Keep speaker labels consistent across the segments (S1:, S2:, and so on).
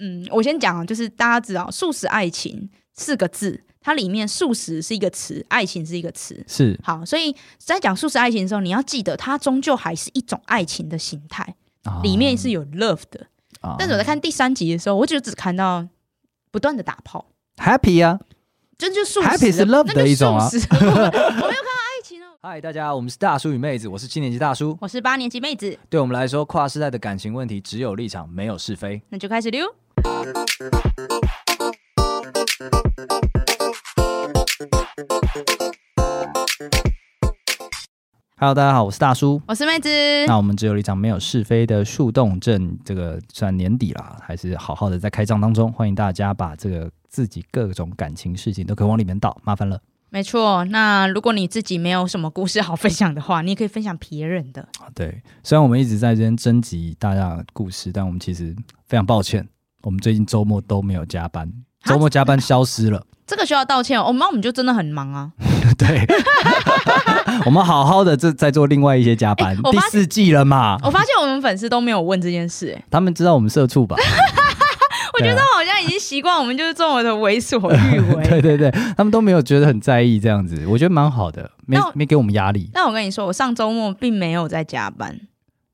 S1: 嗯，我先讲，就是大家知道“素食爱情”四个字，它里面“素食”是一个词，“爱情”是一个词，
S2: 是
S1: 好，所以在讲素食爱情的时候，你要记得，它终究还是一种爱情的形态，啊、里面是有 love 的。啊、但是我在看第三集的时候，我就只看到不断的打炮
S2: ，happy 啊，
S1: 这就素食
S2: happy 是 love 的一种啊。
S1: 我没有看到。
S2: 嗨，大家，我们是大叔与妹子，我是七年级大叔，
S1: 我是八年级妹子。
S2: 对我们来说，跨世代的感情问题只有立场，没有是非。
S1: 那就开始溜。
S2: Hello，大家好，我是大叔，
S1: 我是妹子。
S2: 那我们只有立场，没有是非的树洞镇，这个算年底了，还是好好的在开张当中。欢迎大家把这个自己各种感情事情都可以往里面倒，麻烦了。
S1: 没错，那如果你自己没有什么故事好分享的话，你也可以分享别人的。
S2: 对，虽然我们一直在这边征集大家的故事，但我们其实非常抱歉，我们最近周末都没有加班，周末加班消失了。
S1: 这个需要道歉，我们我们就真的很忙啊。
S2: 对，我们好好的在在做另外一些加班，第四季了嘛。
S1: 我发现我们粉丝都没有问这件事，哎，
S2: 他们知道我们社畜吧？
S1: 我觉得好像已经习惯我们就是这么的为所欲为。
S2: 对对对，他们都没有觉得很在意这样子，我觉得蛮好的，没没给我们压力。
S1: 但我跟你说，我上周末并没有在加班。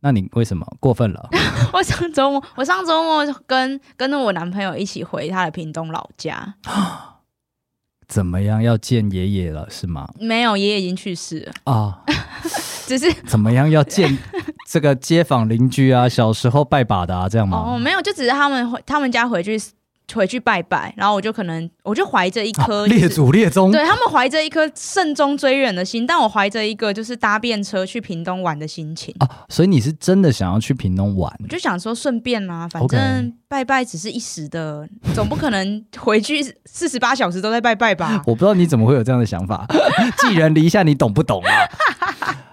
S2: 那你为什么过分了？
S1: 我上周末，我上周末跟跟着我男朋友一起回他的屏东老家。
S2: 怎么样？要见爷爷了是吗？
S1: 没有，爷爷已经去世了啊。哦、只是
S2: 怎么样？要见 这个街坊邻居啊，小时候拜把的啊，这样吗？
S1: 哦，没有，就只是他们回他们家回去。回去拜拜，然后我就可能，我就怀着一颗
S2: 列祖列宗，
S1: 对他们怀着一颗慎终追远的心，但我怀着一个就是搭便车去屏东玩的心情
S2: 啊。所以你是真的想要去屏东玩？
S1: 我就想说顺便啊，反正拜拜只是一时的.总不可能回去四十八小时都在拜拜吧？
S2: 我不知道你怎么会有这样的想法，寄人篱下，你懂不懂啊？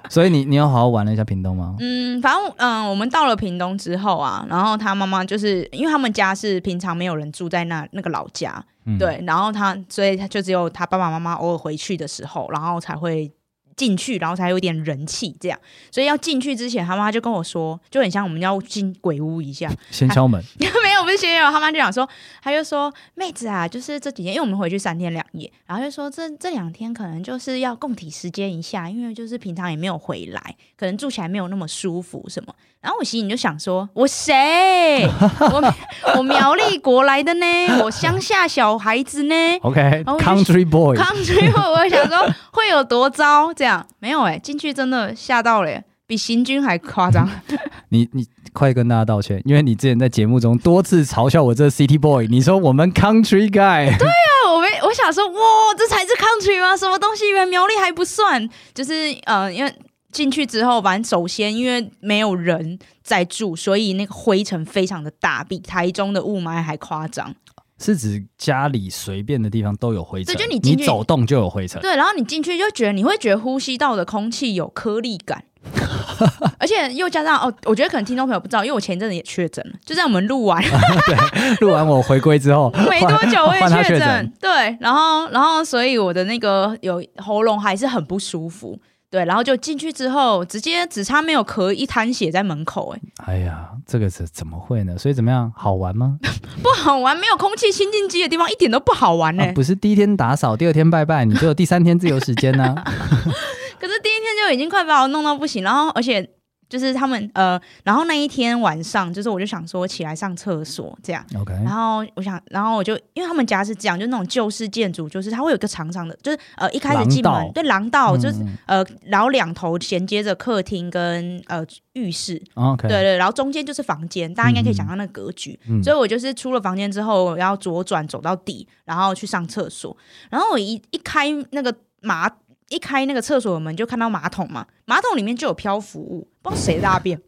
S2: 所以你你有好好玩了一下屏东吗？
S1: 嗯，反正嗯，我们到了屏东之后啊，然后他妈妈就是因为他们家是平常没有人住在那那个老家，嗯、对，然后他所以他就只有他爸爸妈妈偶尔回去的时候，然后才会。进去，然后才有点人气，这样。所以要进去之前，他妈就跟我说，就很像我们要进鬼屋一下，
S2: 先敲门。
S1: 没有，不是先有。他妈就讲说，他就说，妹子啊，就是这几天，因为我们回去三天两夜，然后就说这这两天可能就是要共体时间一下，因为就是平常也没有回来，可能住起来没有那么舒服什么。然后我心里就想说，我谁？我我苗栗国来的呢，我乡下小孩子呢。
S2: OK，Country
S1: Boy，Country Boy，我想说会有多糟？这样没有哎、欸，进去真的吓到了，比行军还夸张。
S2: 你你快跟大家道歉，因为你之前在节目中多次嘲笑我这 City Boy，你说我们 Country Guy。
S1: 对啊，我们我想说，哇，这才是 Country 吗？什么东西？原来苗栗还不算，就是呃，因为。进去之后，反正首先因为没有人在住，所以那个灰尘非常的大，比台中的雾霾还夸张。
S2: 是指家里随便的地方都有灰尘，
S1: 就你
S2: 你走动就有灰尘。
S1: 对，然后你进去就觉得你会觉得呼吸道的空气有颗粒感，而且又加上哦，我觉得可能听众朋友不知道，因为我前阵子也确诊了，就在我们录完，
S2: 对，录完我回归之后
S1: 没多久我也确诊，对，然后然后所以我的那个有喉咙还是很不舒服。对，然后就进去之后，直接只差没有咳一滩血在门口，哎，
S2: 哎呀，这个是怎么会呢？所以怎么样，好玩吗？
S1: 不好玩，没有空气清净机的地方一点都不好玩呢、啊。
S2: 不是第一天打扫，第二天拜拜，你就有第三天自由时间呢、啊。
S1: 可是第一天就已经快把我弄到不行，然后而且。就是他们呃，然后那一天晚上，就是我就想说起来上厕所这样
S2: ，OK。
S1: 然后我想，然后我就因为他们家是这样，就那种旧式建筑，就是它会有一个长长的，就是呃一开始进门对廊道，就是呃然后两头衔接着客厅跟呃浴室
S2: ，OK。对
S1: 对，然后中间就是房间，大家应该可以想象那个格局。嗯、所以我就是出了房间之后，然后左转走到底，然后去上厕所。然后我一一开那个马。一开那个厕所的门，就看到马桶嘛，马桶里面就有漂浮物，不知道谁大便。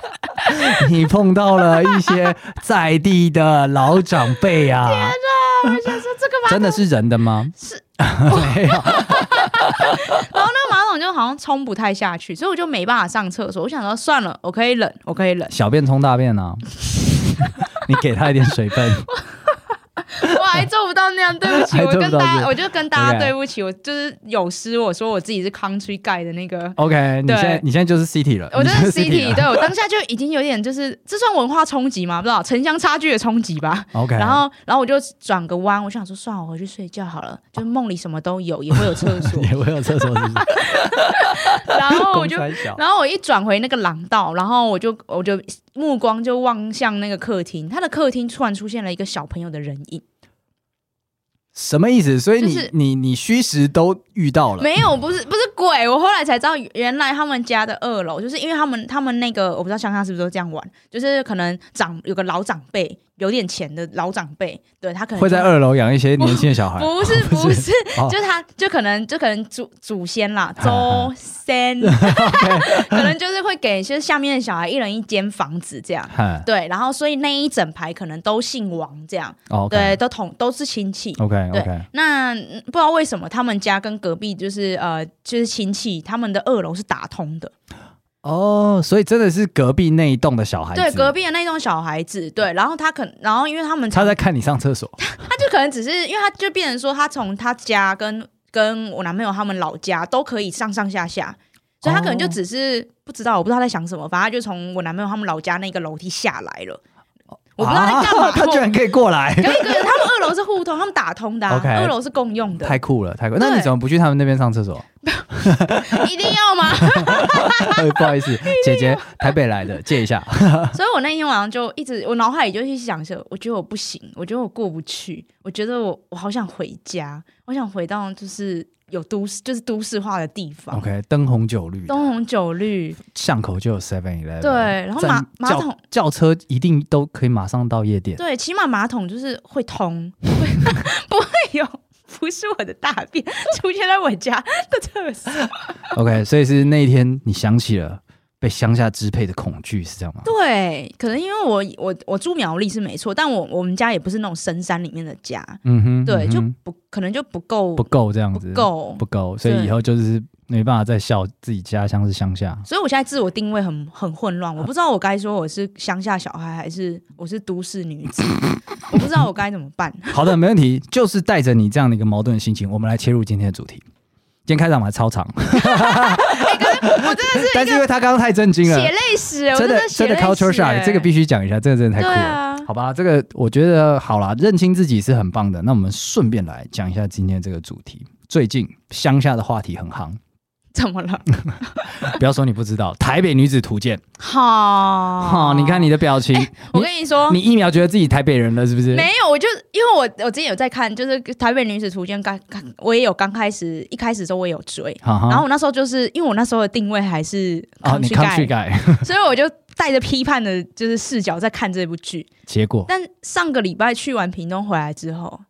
S2: 你碰到了一些在地的老长辈啊！
S1: 天哪，我想说这个马桶
S2: 真的是人的吗？
S1: 是，
S2: 没有。
S1: 然后那个马桶就好像冲不太下去，所以我就没办法上厕所。我想说算了，我可以忍，我可以忍。
S2: 小便冲大便啊！你给他一点水分。
S1: 哇，还做不到那样，对不起，我跟大家，我就跟大家对不起，我就是有失，我说我自己是 country guy 的那个。
S2: OK，你现在你现在就是 city 了，
S1: 我就是 city，对我当下就已经有点就是 这算文化冲击吗？不知道城乡差距的冲击吧。
S2: OK，
S1: 然后然后我就转个弯，我想说算了，我回去睡觉好了，就梦里什么都有，也会有厕所，
S2: 也会有厕所。
S1: 然后我就，然后我一转回那个廊道，然后我就我就目光就望向那个客厅，他的客厅突然出现了一个小朋友的人影。
S2: 什么意思？所以你、
S1: 就是、
S2: 你你虚实都遇到了？
S1: 没有，不是不是鬼。我后来才知道，原来他们家的二楼，就是因为他们他们那个，我不知道乡下是不是都这样玩，就是可能长有个老长辈。有点钱的老长辈，对他可能
S2: 会在二楼养一些年轻的小孩。
S1: 不是不是，就是他就可能就可能祖祖先啦，祖先，可能就是会给就是下面的小孩一人一间房子这样。对，然后所以那一整排可能都姓王这样。对，都同都是亲戚。
S2: OK
S1: 对，那不知道为什么他们家跟隔壁就是呃就是亲戚，他们的二楼是打通的。
S2: 哦，所以真的是隔壁那一栋的小孩子，
S1: 对，隔壁的那一栋小孩子，对，然后他可，然后因为他们
S2: 他在看你上厕所，
S1: 他就可能只是因为他就变成说，他从他家跟跟我男朋友他们老家都可以上上下下，所以他可能就只是不知道，我不知道他在想什么，反正他就从我男朋友他们老家那个楼梯下来了。我不知道在干嘛，
S2: 他居然可以过来。
S1: 可以，可以，他们二楼是互通，他们打通的。OK，二楼是共用的。
S2: 太酷了，太酷！那你怎么不去他们那边上厕所？
S1: 一定要吗？
S2: 不好意思，姐姐，台北来的，借一下。
S1: 所以我那天晚上就一直，我脑海里就一直想着，我觉得我不行，我觉得我过不去，我觉得我我好想回家，我想回到就是。有都市就是都市化的地方。
S2: OK，灯红酒绿，
S1: 灯红酒绿，
S2: 巷口就有 Seven Eleven。
S1: 对，然后马马桶
S2: 轿车一定都可以马上到夜店。
S1: 对，起码马桶就是会通，会 不会有不是我的大便出现在我家的厕所。
S2: OK，所以是那一天你想起了。被乡下支配的恐惧是这样吗？
S1: 对，可能因为我我我住苗栗是没错，但我我们家也不是那种深山里面的家，
S2: 嗯哼，
S1: 对，嗯、就不可能就不够
S2: 不够这样子，
S1: 不够
S2: 不够，所以以后就是没办法再笑自己家乡是乡下，
S1: 所以我现在自我定位很很混乱，我不知道我该说我是乡下小孩还是我是都市女子，我不知道我该怎么办。
S2: 好的，没问题，就是带着你这样的一个矛盾的心情，我们来切入今天的主题。今天开场还超长，
S1: 欸、我真的是，
S2: 但是因为他刚刚太震惊了，
S1: 血泪史，
S2: 真的真的 culture shock，这个必须讲一下，这个真的太酷了，啊、好吧？这个我觉得好啦，认清自己是很棒的。那我们顺便来讲一下今天这个主题，最近乡下的话题很夯。
S1: 怎么了？
S2: 不要说你不知道《台北女子图鉴》。
S1: 好，
S2: 好，你看你的表情。
S1: 我跟你说，
S2: 你一秒觉得自己台北人了，是不是？
S1: 没有，我就因为我我之前有在看，就是《台北女子图鉴》刚刚，我也有刚开始一开始的时候我也有追，然后我那时候就是因为我那时候的定位还是
S2: 哦，你 country guy，
S1: 所以我就带着批判的就是视角在看这部剧。
S2: 结果，
S1: 但上个礼拜去完屏东回来之后，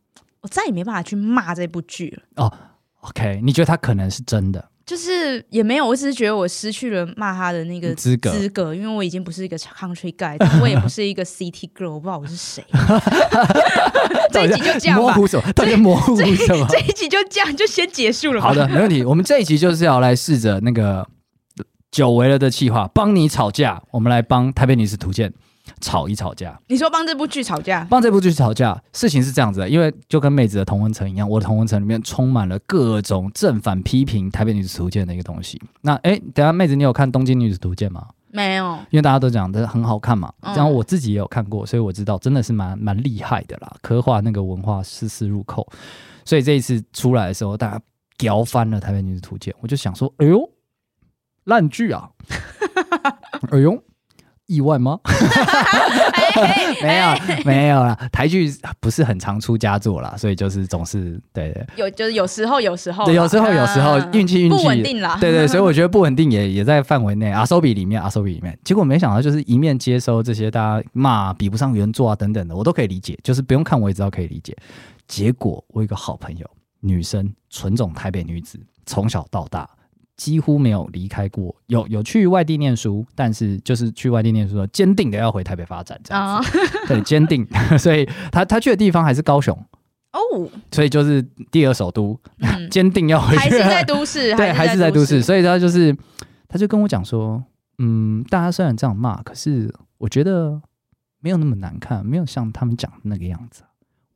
S1: 我再也没办法去骂这部剧了。哦
S2: ，OK，你觉得它可能是真的？
S1: 就是也没有，我只是觉得我失去了骂他的那个资格，资格，因为我已经不是一个 country guy，但我也不是 一个 city girl，我不知道我是谁。这一集就这样吧。
S2: 模糊什么？大家模糊什么？
S1: 这一集就这样，就先结束了。
S2: 好的，没问题。我们这一集就是要来试着那个久违了的气话，帮你吵架。我们来帮台北女子图鉴。吵一吵架，
S1: 你说帮这部剧吵架？
S2: 帮这部剧吵架，事情是这样子的，因为就跟妹子的同温层一样，我的同温层里面充满了各种正反批评《台北女子图鉴》的一个东西。那哎，等下妹子，你有看《东京女子图鉴》吗？
S1: 没有，
S2: 因为大家都讲的很好看嘛。然后我自己也有看过，所以我知道真的是蛮蛮厉害的啦，刻画那个文化丝丝入扣。所以这一次出来的时候，大家屌翻了《台北女子图鉴》，我就想说，哎呦，烂剧啊！哎呦。意外吗？没有，没有啦。台剧不是很常出佳作啦，所以就是总是对对。
S1: 有就是有时候，有时候，
S2: 对，有时候，有时候运气运气
S1: 不稳定啦。
S2: 对对，所以我觉得 不稳定也也在范围内。阿 so 比里面，阿 so 比里面，结果没想到就是一面接收这些大家骂比不上原作啊等等的，我都可以理解，就是不用看我也知道可以理解。结果我有一个好朋友，女生，纯种台北女子，从小到大。几乎没有离开过，有有去外地念书，但是就是去外地念书，坚定的要回台北发展这样子。Oh. 对，坚定，所以他他去的地方还是高雄哦，oh. 所以就是第二首都，坚、嗯、定要回去，还是在都市，对，还是在都市，所以他就是，他就跟我讲说，嗯，大家虽然这样骂，可是我觉得没有那么难看，没有像他们讲的那个样子。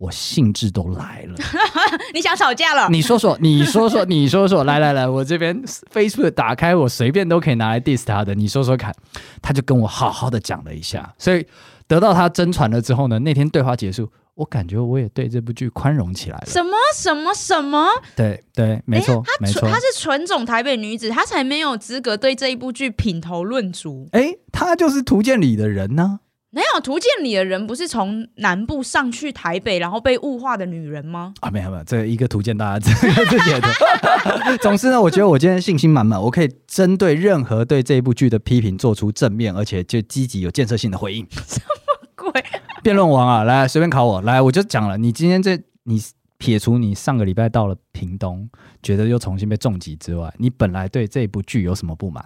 S2: 我兴致都来了。
S1: 你想吵架了？
S2: 你说说，你说说，你说说，来来来，我这边 Facebook 打开，我随便都可以拿来 diss 他的，你说说看。他就跟我好好的讲了一下，所以得到他真传了之后呢，那天对话结束，我感觉我也对这部剧宽容起来了。
S1: 什么什么什么？
S2: 对对，没错，
S1: 他
S2: 没错，
S1: 他是纯种台北女子，她才没有资格对这一部剧品头论足。
S2: 哎，她就是图鉴里的人呢、啊。
S1: 没有图鉴里的人不是从南部上去台北，然后被物化的女人吗？
S2: 啊，没有没有，这一个图鉴大家自己解的。总之呢，我觉得我今天信心满满，我可以针对任何对这一部剧的批评做出正面而且就积极有建设性的回应。
S1: 什么鬼？
S2: 辩论王啊，来随便考我，来我就讲了，你今天这你撇除你上个礼拜到了屏东，觉得又重新被重击之外，你本来对这一部剧有什么不满？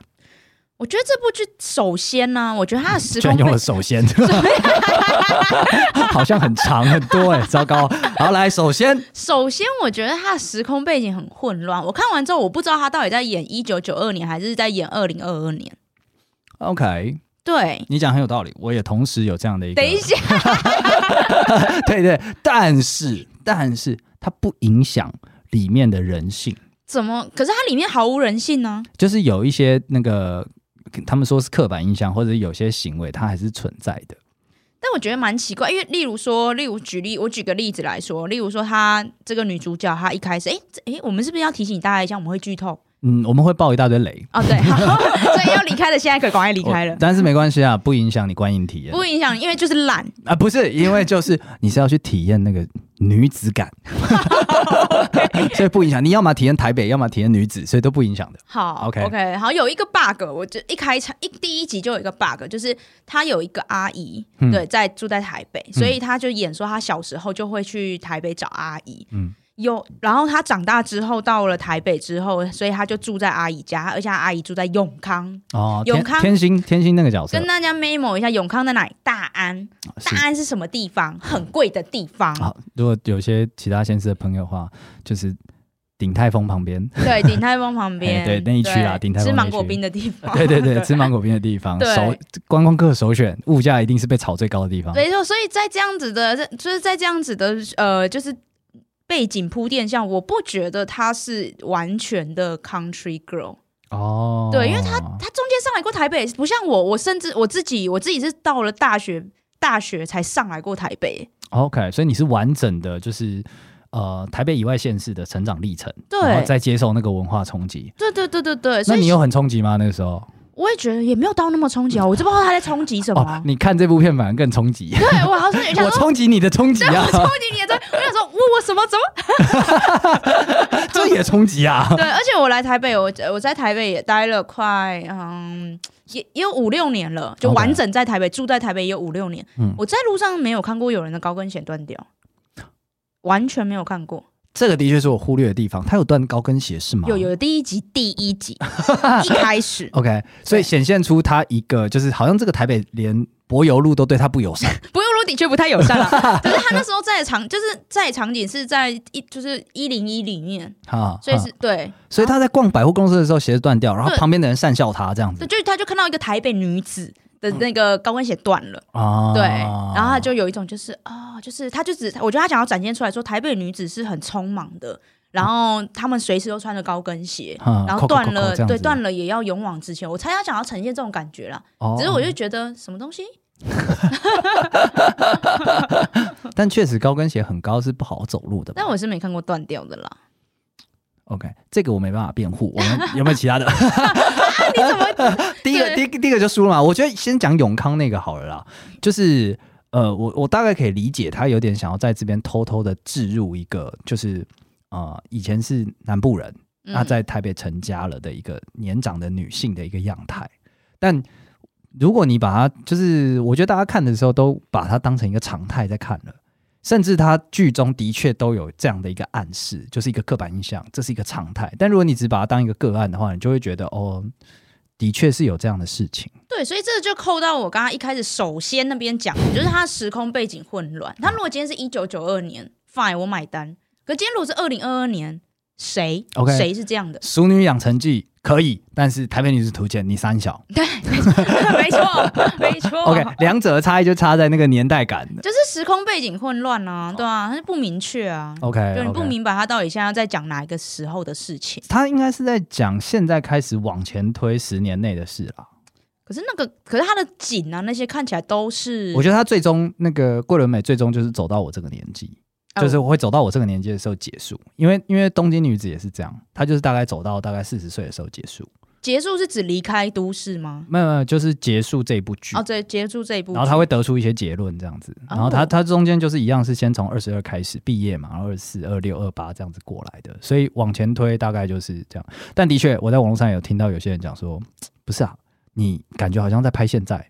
S1: 我觉得这部剧首先呢，我觉得它的时空
S2: 用了首先，好像很长很多哎，糟糕。好，来，首先，
S1: 首先我觉得它的时空背景很混乱。我看完之后，我不知道他到底在演一九九二年还是在演二零二二年。
S2: OK，
S1: 对，
S2: 你讲很有道理，我也同时有这样的一个。
S1: 等一下，
S2: 对对，但是但是它不影响里面的人性。
S1: 怎么？可是它里面毫无人性呢？
S2: 就是有一些那个。他们说是刻板印象，或者有些行为它还是存在的。
S1: 但我觉得蛮奇怪，因为例如说，例如举例，我举个例子来说，例如说，她这个女主角，她一开始，哎哎，我们是不是要提醒大家一下，我们会剧透？
S2: 嗯，我们会爆一大堆雷
S1: 哦，对，好，所以要离开的现在可以赶快离开了。
S2: 但是没关系啊，不影响你观影体验，
S1: 不影响，因为就是懒
S2: 啊，不是因为就是你是要去体验那个女子感，所以不影响。你要么体验台北，要么体验女子，所以都不影响的。
S1: 好，OK OK，好，有一个 bug，我就一开场一第一集就有一个 bug，就是他有一个阿姨，嗯、对，在住在台北，所以他就演说他小时候就会去台北找阿姨，嗯。有，然后他长大之后到了台北之后，所以他就住在阿姨家，而且他阿姨住在永康
S2: 哦，
S1: 永康
S2: 天心天心那个角色，
S1: 跟大家 memo 一下，永康在哪里？大安，大安是什么地方？很贵的地方。
S2: 好，如果有些其他县市的朋友的话，就是鼎泰丰旁边，
S1: 对，鼎泰丰旁 边，
S2: 对那一区啦，鼎泰丰
S1: 吃芒果冰的地方，
S2: 对对对，吃芒果冰的地方，首观光客首选，物价一定是被炒最高的地方。
S1: 没错，所以在这样子的，就是在这样子的，呃，就是。背景铺垫像，我不觉得她是完全的 country girl
S2: 哦，
S1: 对，因为她她中间上来过台北，不像我，我甚至我自己我自己是到了大学大学才上来过台北。
S2: OK，所以你是完整的，就是呃台北以外县市的成长历程，
S1: 对，
S2: 然后再接受那个文化冲击。
S1: 对对对对对，
S2: 那你有很冲击吗？那个时候？
S1: 我也觉得也没有到那么冲击啊，我就不知道他在冲击什么、
S2: 哦。你看这部片反而更冲击。
S1: 对，我好像有想
S2: 我冲击你的冲击啊！
S1: 我冲击你的冲，我想说，我我什么怎么？
S2: 这也冲击啊！
S1: 对，而且我来台北，我我在台北也待了快嗯，也也有五六年了，就完整在台北.住在台北也有五六年。嗯，我在路上没有看过有人的高跟鞋断掉，完全没有看过。
S2: 这个的确是我忽略的地方，他有断高跟鞋是吗？
S1: 有有，第一集第一集一开始
S2: ，OK，所以显现出他一个就是好像这个台北连柏油路都对他不友善，
S1: 柏油路的确不太友善了。可是他那时候在场，就是在场景是在一就是一零一里面，哈，所以是对，
S2: 所以他在逛百货公司的时候鞋子断掉，然后旁边的人讪笑他这样子，
S1: 就他就看到一个台北女子。的那个高跟鞋断了，啊、对，然后他就有一种就是啊、哦，就是他就只我觉得他想要展现出来说，台北女子是很匆忙的，然后他们随时都穿着高跟鞋，啊、然后断了，对，断了也要勇往直前。我猜他想要呈现这种感觉啦，哦、只是我就觉得什么东西，
S2: 但确实高跟鞋很高是不好走路的，
S1: 但我是没看过断掉的啦。
S2: OK，这个我没办法辩护。我们有没有其他的？
S1: 你怎么
S2: 第一个第第一个就输了嘛？我觉得先讲永康那个好了啦。就是呃，我我大概可以理解他有点想要在这边偷偷的置入一个，就是呃，以前是南部人，那在台北成家了的一个年长的女性的一个样态。但如果你把它，就是我觉得大家看的时候都把它当成一个常态在看了。甚至他剧中的确都有这样的一个暗示，就是一个刻板印象，这是一个常态。但如果你只把它当一个个案的话，你就会觉得哦，的确是有这样的事情。
S1: 对，所以这就扣到我刚刚一开始首先那边讲的，就是它时空背景混乱。他如果今天是一九九二年，fine，我买单。可今天如果是二零二二年，谁
S2: ？OK，
S1: 谁是这样的？
S2: 《熟女养成记》可以，但是《台北女子图鉴》你三小。
S1: 对，没错，没错。
S2: OK，两者的差异就差在那个年代感，
S1: 就是时空背景混乱啊，对啊，它是不明确啊。
S2: OK，
S1: 就你不明白他到底现在在讲哪一个时候的事情。
S2: 他应该是在讲现在开始往前推十年内的事啦。
S1: 可是那个，可是他的景啊，那些看起来都是。
S2: 我觉得他最终那个桂纶镁最终就是走到我这个年纪，哦、就是我会走到我这个年纪的时候结束。因为因为东京女子也是这样，她就是大概走到大概四十岁的时候结束。
S1: 结束是指离开都市吗？
S2: 没有没有，就是结束这一部剧。
S1: 哦，对，结束这一部剧。
S2: 然后他会得出一些结论这样子。然后他、哦、他中间就是一样是先从二十二开始毕业嘛，然后二四、二六、二八这样子过来的。所以往前推大概就是这样。但的确，我在网络上有听到有些人讲说，不是啊。你感觉好像在拍现在？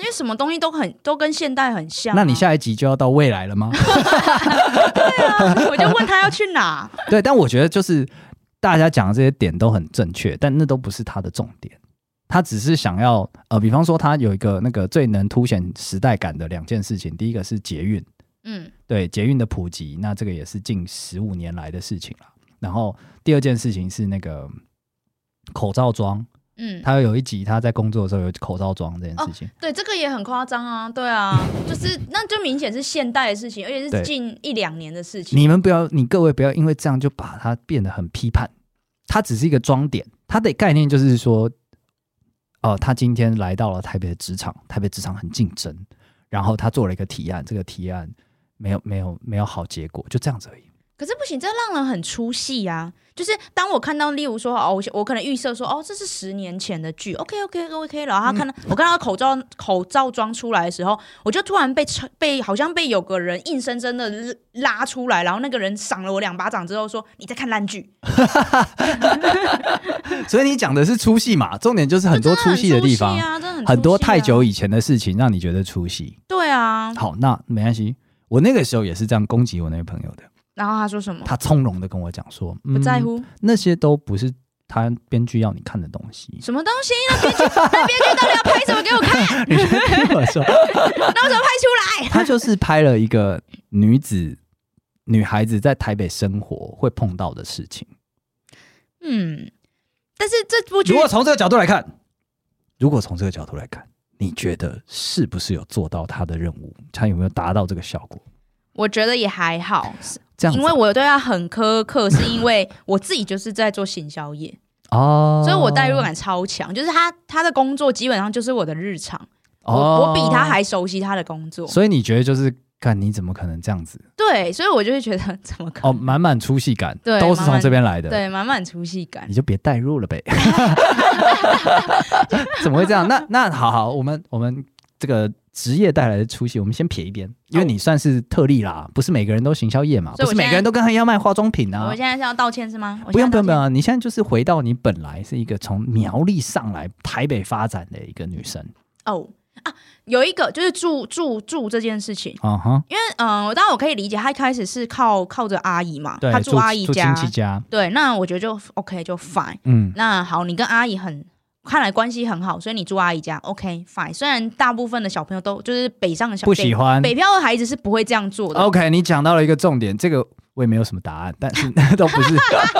S1: 因为什么东西都很都跟现代很像啊。
S2: 那你下一集就要到未来了吗？
S1: 对啊，我就问他要去哪？
S2: 对，但我觉得就是大家讲的这些点都很正确，但那都不是他的重点。他只是想要呃，比方说他有一个那个最能凸显时代感的两件事情，第一个是捷运，嗯，对，捷运的普及，那这个也是近十五年来的事情了。然后第二件事情是那个口罩装。嗯，他有一集他在工作的时候有口罩装这件事情，哦、
S1: 对，这个也很夸张啊，对啊，就是那就明显是现代的事情，而且是近一两年的事情。
S2: 你们不要，你各位不要因为这样就把它变得很批判，它只是一个装点，它的概念就是说，哦、呃，他今天来到了台北的职场，台北职场很竞争，然后他做了一个提案，这个提案没有没有没有好结果，就这样子而已。
S1: 可是不行，这让人很出戏呀。就是当我看到，例如说，哦，我我可能预设说，哦，这是十年前的剧，OK OK OK，然后他看到、嗯、我看到口罩口罩装出来的时候，我就突然被被好像被有个人硬生生的拉出来，然后那个人赏了我两巴掌之后说，你在看烂剧。
S2: 所以你讲的是出戏嘛？重点就是很多出戏的地方，
S1: 啊很，啊、
S2: 很多太久以前的事情让你觉得出戏。
S1: 对啊。
S2: 好，那没关系，我那个时候也是这样攻击我那个朋友的。
S1: 然后他说什么？
S2: 他从容的跟我讲说，
S1: 不在乎、嗯、那
S2: 些都不是他编剧要你看的东西。
S1: 什么东西？那编剧 那编剧到底要拍什么给我看？你听我说，那我怎么拍出来？
S2: 他就是拍了一个女子、女孩子在台北生活会碰到的事情。
S1: 嗯，但是这部剧
S2: 如果从这个角度来看，如果从这个角度来看，你觉得是不是有做到他的任务？他有没有达到这个效果？
S1: 我觉得也还好，这样，因为我对他很苛刻，是因为我自己就是在做行销业哦，所以我代入感超强。就是他他的工作基本上就是我的日常，哦、我我比他还熟悉他的工作。
S2: 所以你觉得就是看你怎么可能这样子？
S1: 对，所以我就会觉得怎么可能？哦，
S2: 满满出戏感，对，都是从这边来的，
S1: 对，满满出戏感，
S2: 你就别代入了呗。怎么会这样？那那好好，我们我们这个。职业带来的出息，我们先撇一边，因为你算是特例啦，不是每个人都行销业嘛，不是每个人都跟他一样卖化妆品啊。
S1: 我现在是要道歉是吗？
S2: 不用不用不用，你现在就是回到你本来是一个从苗栗上来台北发展的一个女生。
S1: 哦啊，有一个就是住住住这件事情，
S2: 嗯哼，
S1: 因为嗯，当然我可以理解，他一开始是靠靠着阿姨嘛，他住阿姨家，
S2: 亲戚家，
S1: 对，那我觉得就 OK 就 fine，嗯，那好，你跟阿姨很。看来关系很好，所以你住阿姨家，OK fine。虽然大部分的小朋友都就是北上的小朋友
S2: 不喜欢
S1: 北，北漂的孩子是不会这样做的。
S2: OK，你讲到了一个重点，这个我也没有什么答案，但是 都不是。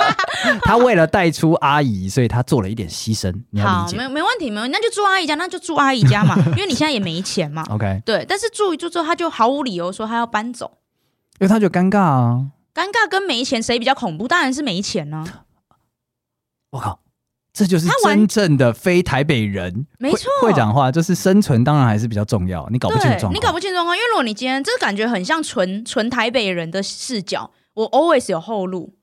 S2: 他为了带出阿姨，所以他做了一点牺牲。你要。
S1: 好，没没问题，没问题，那就住阿姨家，那就住阿姨家嘛，因为你现在也没钱嘛。
S2: OK，
S1: 对。但是住一住之后，他就毫无理由说他要搬走，
S2: 因为他就尴尬啊。
S1: 尴尬跟没钱谁比较恐怖？当然是没钱呢、啊。
S2: 我靠。这就是真正的非台北人，
S1: 没错，
S2: 会讲话就是生存，当然还是比较重要。你搞不清状况，
S1: 你搞不清状况，因为如果你今天这个感觉很像纯纯台北人的视角，我 always 有后路。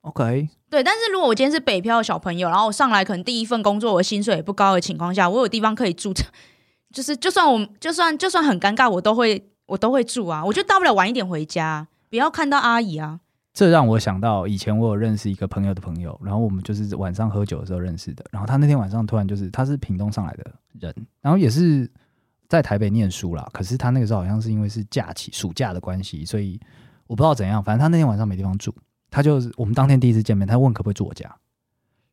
S2: OK，
S1: 对，但是如果我今天是北漂的小朋友，然后我上来可能第一份工作我薪水也不高的情况下，我有地方可以住，就是就算我就算就算很尴尬，我都会我都会住啊，我就大不了晚一点回家，不要看到阿姨啊。
S2: 这让我想到以前我有认识一个朋友的朋友，然后我们就是晚上喝酒的时候认识的。然后他那天晚上突然就是他是屏东上来的人，然后也是在台北念书啦。可是他那个时候好像是因为是假期暑假的关系，所以我不知道怎样。反正他那天晚上没地方住，他就我们当天第一次见面，他问可不可以住我家。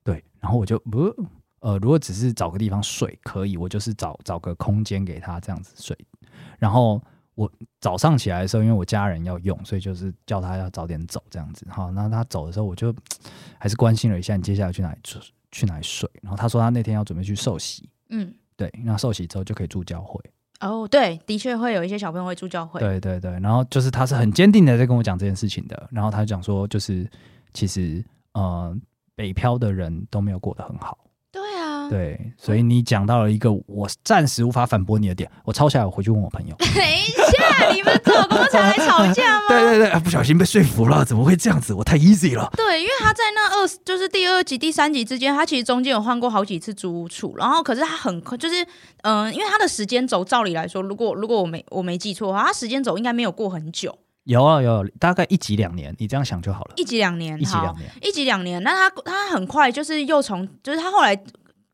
S2: 对，然后我就不呃，如果只是找个地方睡可以，我就是找找个空间给他这样子睡。然后我早上起来的时候，因为我家人要用，所以就是叫他要早点走这样子。好，那他走的时候，我就 还是关心了一下，你接下来去哪里住？去哪里睡？然后他说他那天要准备去受洗。嗯，对，那受洗之后就可以住教会。
S1: 哦，对，的确会有一些小朋友会住教会。
S2: 对对对，然后就是他是很坚定的在跟我讲这件事情的。然后他讲说，就是其实呃，北漂的人都没有过得很好。对，所以你讲到了一个我暂时无法反驳你的点，我抄下来，我回去问我朋友。等
S1: 一下，你们老公才来吵架吗？
S2: 对对对，不小心被说服了，怎么会这样子？我太 easy 了。
S1: 对，因为他在那二，就是第二集、第三集之间，他其实中间有换过好几次租屋处，然后可是他很快，就是嗯、呃，因为他的时间轴，照理来说，如果如果我没我没记错的话，他时间轴应该没有过很久。
S2: 有啊有，有，大概一集两年，你这样想就好了。
S1: 一集两年，
S2: 一集两年，
S1: 一集两年。那他他很快就是又从，就是他后来。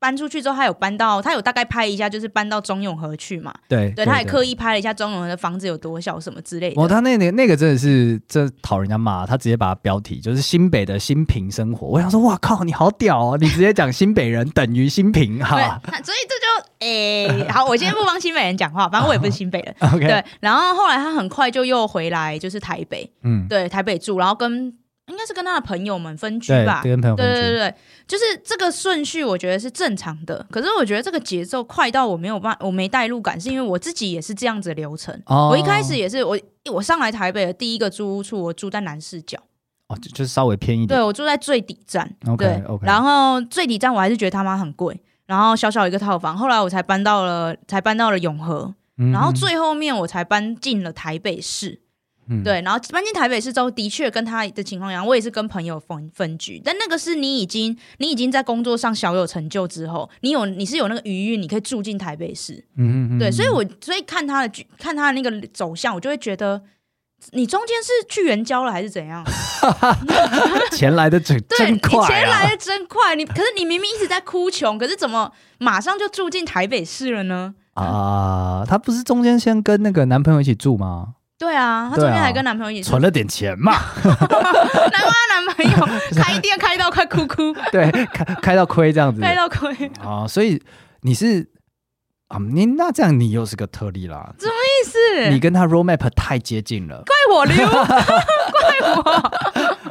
S1: 搬出去之后，他有搬到，他有大概拍一下，就是搬到中永和去嘛。
S2: 对，
S1: 对，他也刻意拍了一下中永和的房子有多小，什么之类的。
S2: 哦，他那那那个真的是这讨人家骂，他直接把标题就是新北的新平生活。我想说，哇靠，你好屌哦！你直接讲新北人等于新平哈。
S1: 所以这就诶、欸，好，我今天不帮新北人讲话，反正我也不是新北人。
S2: OK，
S1: 对。然后后来他很快就又回来，就是台北，嗯，对，台北住，然后跟。应该是跟他的朋友们分居吧，
S2: 对，跟朋友分居。
S1: 对对对，就是这个顺序，我觉得是正常的。可是我觉得这个节奏快到我没有办，我没带入感，是因为我自己也是这样子的流程。哦，我一开始也是，我我上来台北的第一个租屋处，我住在南市角。
S2: 哦，就是稍微偏一点。
S1: 对，我住在最底站。对
S2: ，OK。
S1: 然后最底站我还是觉得他妈很贵，然后小小一个套房，后来我才搬到了，才搬到了永和，嗯、然后最后面我才搬进了台北市。嗯、对，然后搬进台北市之后，的确跟他的情况一样，我也是跟朋友分分居。但那个是你已经你已经在工作上小有成就之后，你有你是有那个余裕，你可以住进台北市。嗯嗯，对，所以我所以看他的剧，看他的那个走向，我就会觉得你中间是去援交了还是怎样？
S2: 钱来的真 真快，啊，
S1: 钱来的真快。你可是你明明一直在哭穷，可是怎么马上就住进台北市了呢？
S2: 啊，他不是中间先跟那个男朋友一起住吗？
S1: 对啊，她中间还跟男朋友一起。
S2: 存了点钱嘛，
S1: 难怪她男朋友 开店开到快哭哭，
S2: 对，开开到亏这样子，
S1: 开到亏。
S2: 啊，所以你是啊，你那这样你又是个特例啦，
S1: 什么意思？
S2: 你跟他 roadmap 太接近了，
S1: 怪我溜，怪我。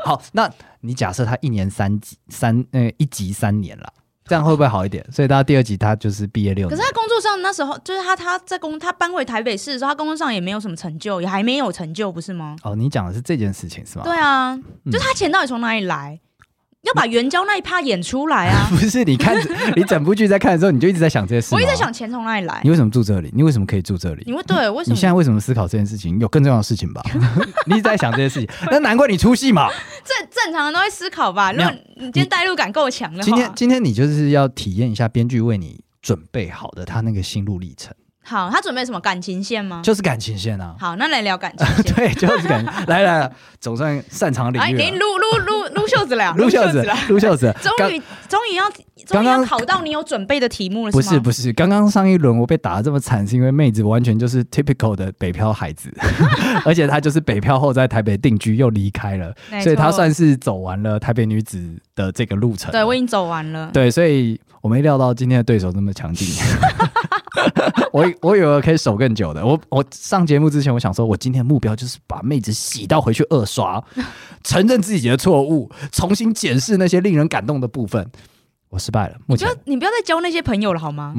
S2: 好，那你假设他一年三集三呃一集三年了。这样会不会好一点？所以到第二集他就是毕业六年。
S1: 可是他工作上那时候，就是他他在工他搬回台北市的时候，他工作上也没有什么成就，也还没有成就，不是吗？
S2: 哦，你讲的是这件事情是吗？
S1: 对啊，嗯、就他钱到底从哪里来？要把援交那一趴演出来啊！
S2: 不是，你看 你整部剧在看的时候，你就一直在想这些事。
S1: 我一直在想钱从哪里来。
S2: 你为什么住这里？你为什么可以住这里？
S1: 你为对，为什么？
S2: 你现在为什么思考这件事情？有更重要的事情吧？你一直在想这些事情，那难怪你出戏嘛。
S1: 正正常人都会思考吧？如果你今天代入感够强的话，
S2: 今天今天你就是要体验一下编剧为你准备好的他那个心路历程。
S1: 好，他准备什么感情线吗？
S2: 就是感情线啊。
S1: 好，那来聊感情线。
S2: 对，就是感情。来来来，总算擅长领域。
S1: 给你撸撸撸撸袖子了，
S2: 撸袖子，撸袖子。
S1: 终于终于要终于要考到你有准备的题目了，
S2: 不是不是，刚刚上一轮我被打的这么惨，是因为妹子完全就是 typical 的北漂孩子，而且她就是北漂后在台北定居又离开了，所以她算是走完了台北女子的这个路程。
S1: 对，我已经走完了。
S2: 对，所以我没料到今天的对手这么强劲。我我以为可以守更久的。我我上节目之前，我想说，我今天的目标就是把妹子洗到回去二刷，承认自己的错误，重新检视那些令人感动的部分。我失败了。目前
S1: 你不要再交那些朋友了好吗？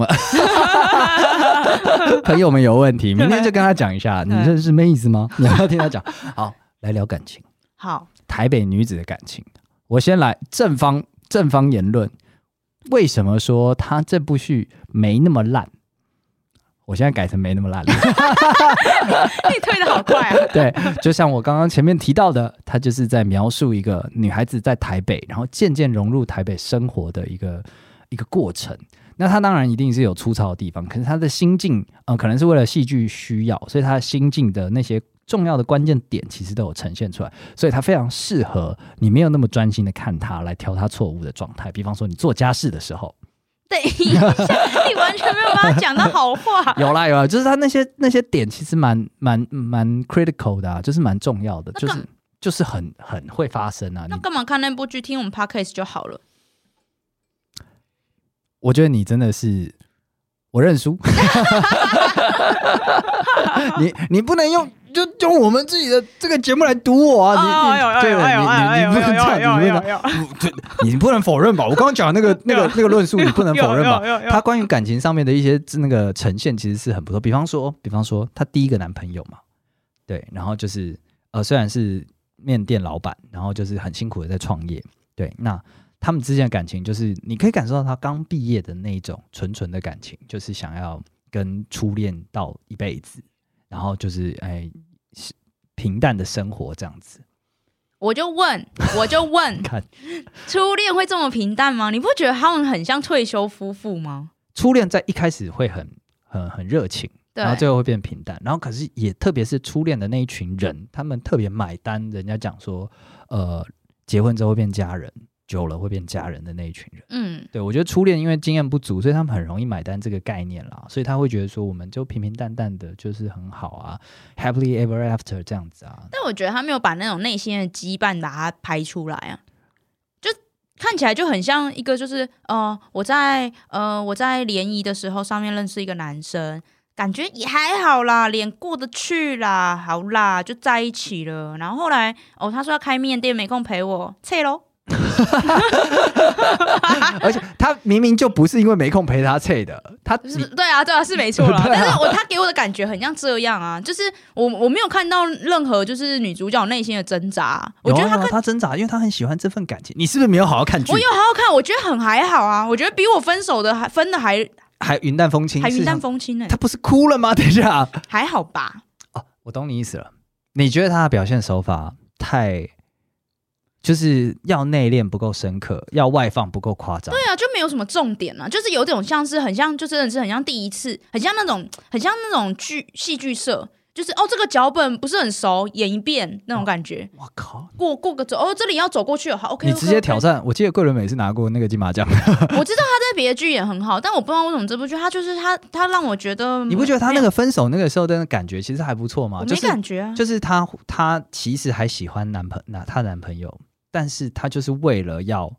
S2: 朋友们有问题，明天就跟他讲一下。你认识妹子吗？你要听他讲。好，来聊感情。
S1: 好，
S2: 台北女子的感情，我先来正方正方言论。为什么说他这部剧没那么烂？我现在改成没那么烂了，
S1: 你退的好快啊！
S2: 对，就像我刚刚前面提到的，他就是在描述一个女孩子在台北，然后渐渐融入台北生活的一个一个过程。那他当然一定是有粗糙的地方，可是他的心境，呃，可能是为了戏剧需要，所以他心境的那些重要的关键点，其实都有呈现出来。所以它非常适合你没有那么专心的看它来挑它错误的状态。比方说，你做家事的时候。
S1: 等一下，你完全没有办法讲到好话。
S2: 有啦有啦，就是他那些那些点其实蛮蛮蛮 critical 的啊，就是蛮重要的，就是就是很很会发生啊。
S1: 那干嘛看那部剧？听我们 podcast 就好了。
S2: 我觉得你真的是我认输。你你不能用就用我们自己的这个节目来堵我啊！你对了，你你你不能这样，你不能对，你不能否认吧？我刚刚讲的那个那个那个论述，你不能否认吧？他关于感情上面的一些那个呈现，其实是很不错。比方说，比方说，他第一个男朋友嘛，对，然后就是呃，虽然是面店老板，然后就是很辛苦的在创业，对，那。他们之间的感情，就是你可以感受到他刚毕业的那种纯纯的感情，就是想要跟初恋到一辈子，然后就是哎平淡的生活这样子。
S1: 我就问，我就问，看初恋会这么平淡吗？你不觉得他们很像退休夫妇吗？
S2: 初恋在一开始会很很很热情，然后最后会变平淡，然后可是也特别是初恋的那一群人，他们特别买单，人家讲说，呃，结婚之后变家人。久了会变家人的那一群人，嗯，对，我觉得初恋因为经验不足，所以他们很容易买单这个概念啦，所以他会觉得说我们就平平淡淡的就是很好啊，happily ever after 这样子啊。
S1: 但我觉得他没有把那种内心的羁绊把它拍出来啊，就看起来就很像一个就是呃，我在呃我在联谊的时候上面认识一个男生，感觉也还好啦，脸过得去啦，好啦，就在一起了。然后后来哦，他说要开面店，没空陪我，撤喽。
S2: 而且他明明就不是因为没空陪他睡的，他
S1: 是对啊，对啊，是没错啦。但是我他给我的感觉很像这样啊，就是我我没有看到任何就是女主角内心的挣扎。我觉得他
S2: 他挣扎，因为他很喜欢这份感情。你是不是没有好好看剧？
S1: 我有好好看，我觉得很还好啊。我觉得比我分手的还分的还
S2: 还云淡风轻，
S1: 还云淡风轻呢。
S2: 他不是哭了吗？等一下，
S1: 还好吧？
S2: 哦，我懂你意思了。你觉得他的表现手法太？就是要内敛不够深刻，要外放不够夸张。
S1: 对啊，就没有什么重点啊，就是有种像是很像，就真的是很像第一次，很像那种很像那种剧戏剧社，就是哦这个脚本不是很熟，演一遍那种感觉。
S2: 我靠，
S1: 过过个走哦，这里要走过去，好 OK。
S2: 你直接挑战，我记得桂纶镁是拿过那个金马奖。
S1: 我知道他在别的剧也很好，但我不知道为什么这部剧他就是他他让我觉得，
S2: 你不觉得他那个分手那个时候的感觉其实还不错吗？
S1: 没感觉啊，
S2: 就是他他其实还喜欢男朋那他男朋友。但是他就是为了要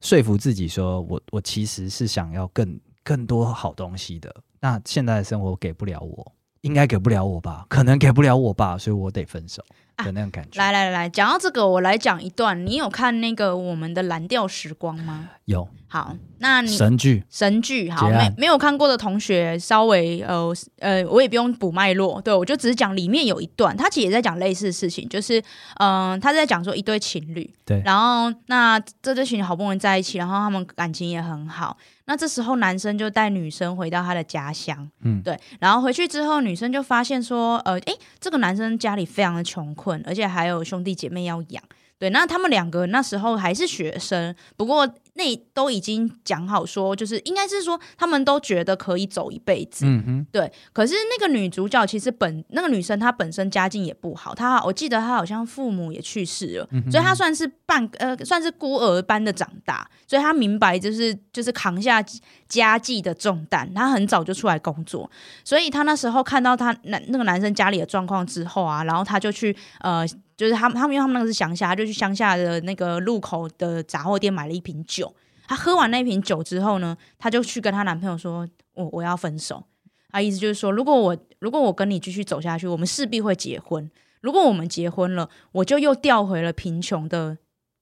S2: 说服自己，说我我其实是想要更更多好东西的。那现在的生活给不了我，应该给不了我吧？可能给不了我吧，所以我得分手的那种感觉。
S1: 啊，来来来，讲到这个，我来讲一段。你有看那个我们的蓝调时光吗？
S2: 有。
S1: 好，那你
S2: 神剧。
S1: 神剧好，没没有看过的同学，稍微呃呃，我也不用补脉络，对，我就只是讲里面有一段，他其实也在讲类似的事情，就是嗯、呃，他在讲说一对情侣，
S2: 对，
S1: 然后那这对情侣好不容易在一起，然后他们感情也很好，那这时候男生就带女生回到他的家乡，嗯，对，然后回去之后，女生就发现说，呃，诶，这个男生家里非常的穷困，而且还有兄弟姐妹要养。对，那他们两个那时候还是学生，不过那都已经讲好说，就是应该是说他们都觉得可以走一辈子。嗯哼，对。可是那个女主角其实本那个女生她本身家境也不好，她我记得她好像父母也去世了，嗯、所以她算是半呃算是孤儿般的长大，所以她明白就是就是扛下家计的重担。她很早就出来工作，所以她那时候看到她男那个男生家里的状况之后啊，然后她就去呃。就是他们，他们因为他们那个是乡下，他就去乡下的那个路口的杂货店买了一瓶酒。他喝完那瓶酒之后呢，他就去跟他男朋友说：“我我要分手。”他意思就是说，如果我如果我跟你继续走下去，我们势必会结婚。如果我们结婚了，我就又掉回了贫穷的